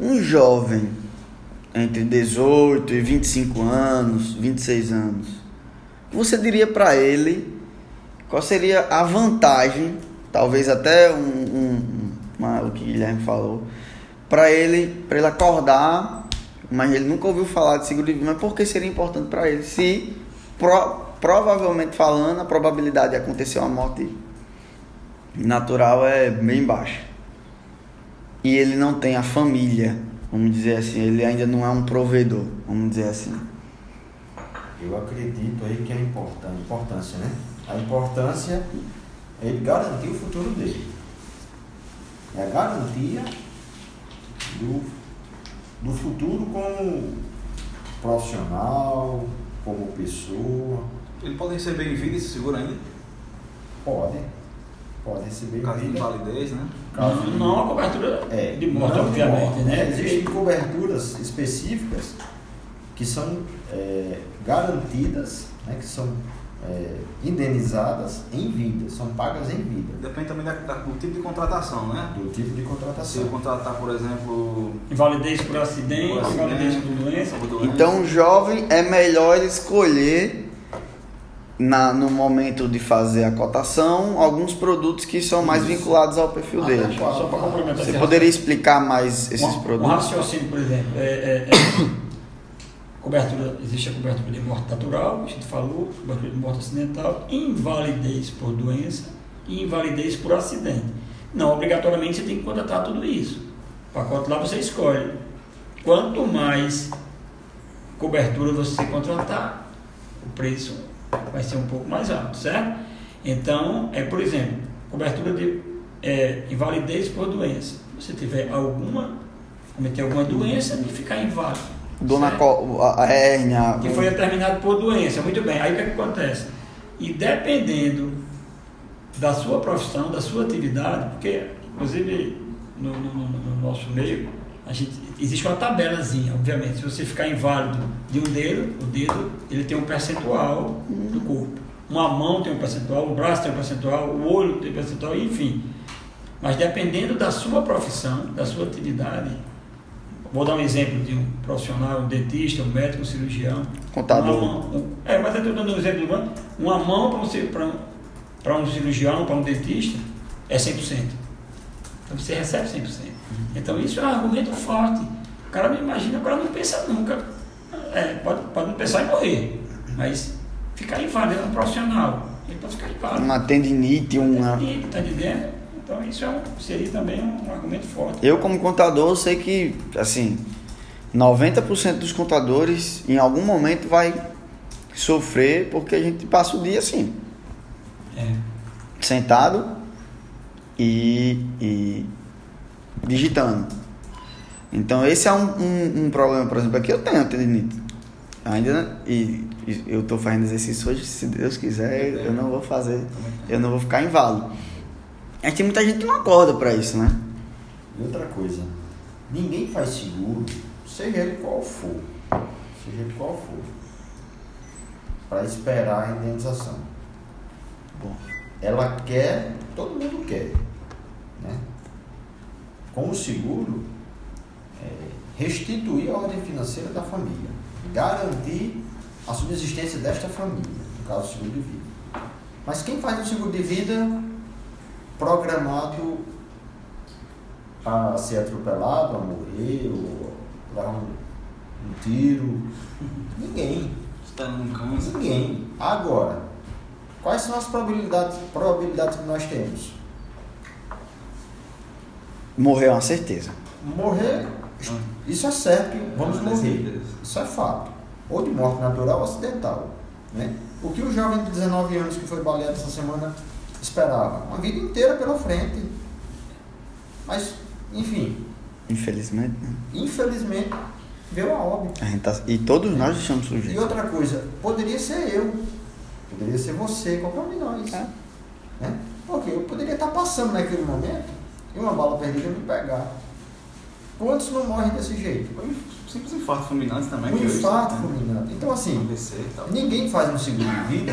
Um jovem entre 18 e 25 anos, 26 anos, você diria para ele qual seria a vantagem, talvez até um, um o que o Guilherme falou, para ele, para ele acordar, mas ele nunca ouviu falar de seguro de vida, mas por que seria importante para ele se pro, provavelmente falando, a probabilidade de acontecer uma morte natural é bem baixa. E ele não tem a família, vamos dizer assim, ele ainda não é um provedor, vamos dizer assim. Eu acredito aí que é importante, importância, né? A importância é ele garantir o futuro dele. É a garantia do, do futuro como profissional, como pessoa. Ele pode receber em vida esse seguro ainda? Pode. Pode receber Caso de invalidez, né? Caso Não, não a cobertura É, de morte, não de obviamente, morte. né? Existem coberturas específicas que são é, garantidas, né, que são é, indenizadas em vida, são pagas em vida, Depende também da, da- do tipo de contratação, né? do tipo de Se contratação. eu contratar, por exemplo, Invalidez por acidente, Por acidente, invalidez por doença. por doença, Então, o jovem é melhor ele escolher na, no momento de fazer a cotação alguns produtos que são mais vinculados ao perfil Até dele. qual? Só para complementar Você poderia explicar mais esses um, um produtos? raciocínio, por exemplo, é, é- é cobertura, existe a cobertura de morte natural, a gente falou, cobertura de morte acidental, invalidez por doença e invalidez por acidente. Não, obrigatoriamente você tem que contratar tudo isso. O pacote lá você escolhe. Quanto mais cobertura você contratar, o preço vai ser um pouco mais alto, certo? Então, é por exemplo, cobertura de é, invalidez por doença. Se você tiver alguma, cometer alguma doença e ficar inválido. Dona? Co- a a hérnia. que foi determinado por doença. Muito bem, aí o que, é que acontece? E dependendo da sua profissão, da sua atividade, porque, inclusive, no- no- no nosso meio, a gente, existe uma tabelazinha, obviamente. Se você ficar inválido de um dedo, o dedo ele tem um percentual do corpo. Uma mão tem um percentual, o braço tem um percentual, o olho tem um percentual, enfim. Mas dependendo da sua profissão, da sua atividade, vou dar um exemplo de um profissional, um dentista, um médico, um cirurgião. Contador. Mão, um- é, mas eu estou dando um exemplo de uma, uma mão para um, um cirurgião, para um dentista, é 100%. Você recebe 100%. Então isso é um argumento forte. O cara não imagina, o cara não pensa nunca. É, pode, pode não pensar em morrer, mas ficar inválido é um profissional. Ele pode ficar inválido. Uma tendinite, uma. Está entendendo? Então isso é um, seria também um argumento forte. Eu, como contador, sei que, assim, 90% dos contadores, em algum momento, vai sofrer porque a gente passa o dia assim, É. sentado e, e digitando. Então, esse é um, um, um problema, por exemplo, aqui eu tenho tendinite. Ainda, e, e eu estou fazendo exercício hoje, se Deus quiser, eu não vou fazer, eu não vou ficar inválido. Mas tem muita gente que não acorda para isso, né? E outra coisa, ninguém faz seguro, seja ele qual for, seja ele qual for, para esperar a indenização. Bom. Ela quer, todo mundo? Com o seguro, é, restituir a ordem financeira da família, garantir a subsistência desta família, no caso do seguro de vida. Mas quem faz o seguro de vida programado a ser atropelado, a morrer, ou levar um, um tiro? Ninguém. está num câncer. Ninguém. Agora, quais são as probabilidades, probabilidades que nós temos? Morrer é uma certeza. Morrer, isso é certo, vamos É, morrer. certeza. Isso é fato. Ou de morte natural ou acidental. Né? O que o jovem de 19 anos que foi baleado essa semana esperava? Uma vida inteira pela frente. Mas, enfim, Infelizmente, né? infelizmente, veio a óbito. A gente tá- E todos nós estamos E sujeitos. outra coisa, poderia ser eu, poderia ser você, qualquer um de nós. É. Né? Porque eu poderia estar passando naquele momento e uma bala perdida me pegar. Quantos não morrem desse jeito? Um simples infarto fulminante também. Um hoje, infarto né? fulminante. Então, assim, ninguém faz um seguro de vida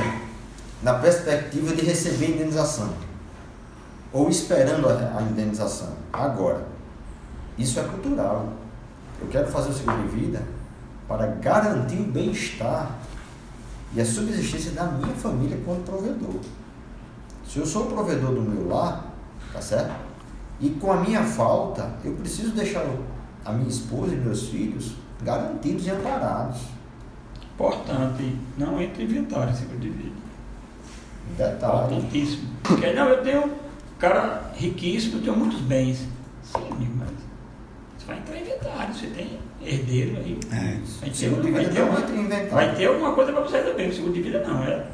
na perspectiva de receber indenização ou esperando a, a indenização. Agora, isso é cultural. eu quero fazer o seguro de vida para garantir o bem-estar e a subsistência da minha família quanto provedor. Se eu sou o provedor do meu lar, tá certo? E com a minha falta, eu preciso deixar a minha esposa e meus filhos garantidos e amparados. Importante, não entre inventário seguro de vida. Detalhe. Importantíssimo. Porque não, eu tenho um cara riquíssimo, eu tenho muitos bens. Sim, mas você vai entrar em inventário, você tem herdeiro aí. É. Vai ter, vai vida ter uma- em. Vai ter alguma coisa para você resolver. O seguro de vida não. É,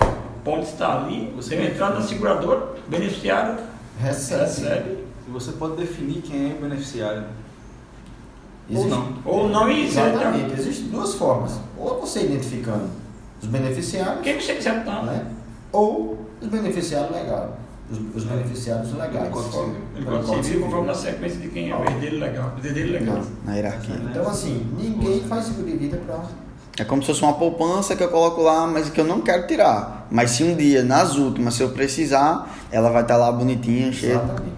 pode estar ali, você vai entrar na seguradora, beneficiário Recebe. recebe. E você pode definir quem é o beneficiário. Ou Existe- não. Ou não, e você Exatamente. Existem duas formas. Ou você identificando os beneficiários, Quem você quiser estar, né? ou os beneficiários legais. Os, os beneficiários legais. Código Civil. Ele Código na Civil. sequência de quem é o herdeiro legal. O herdeiro legal. Na hierarquia. Então, assim, ninguém faz seguro de vida para. É como se fosse uma poupança que eu coloco lá, mas que eu não quero tirar. Mas se um dia, nas últimas, se eu precisar, ela vai estar lá bonitinha, cheia. Exatamente.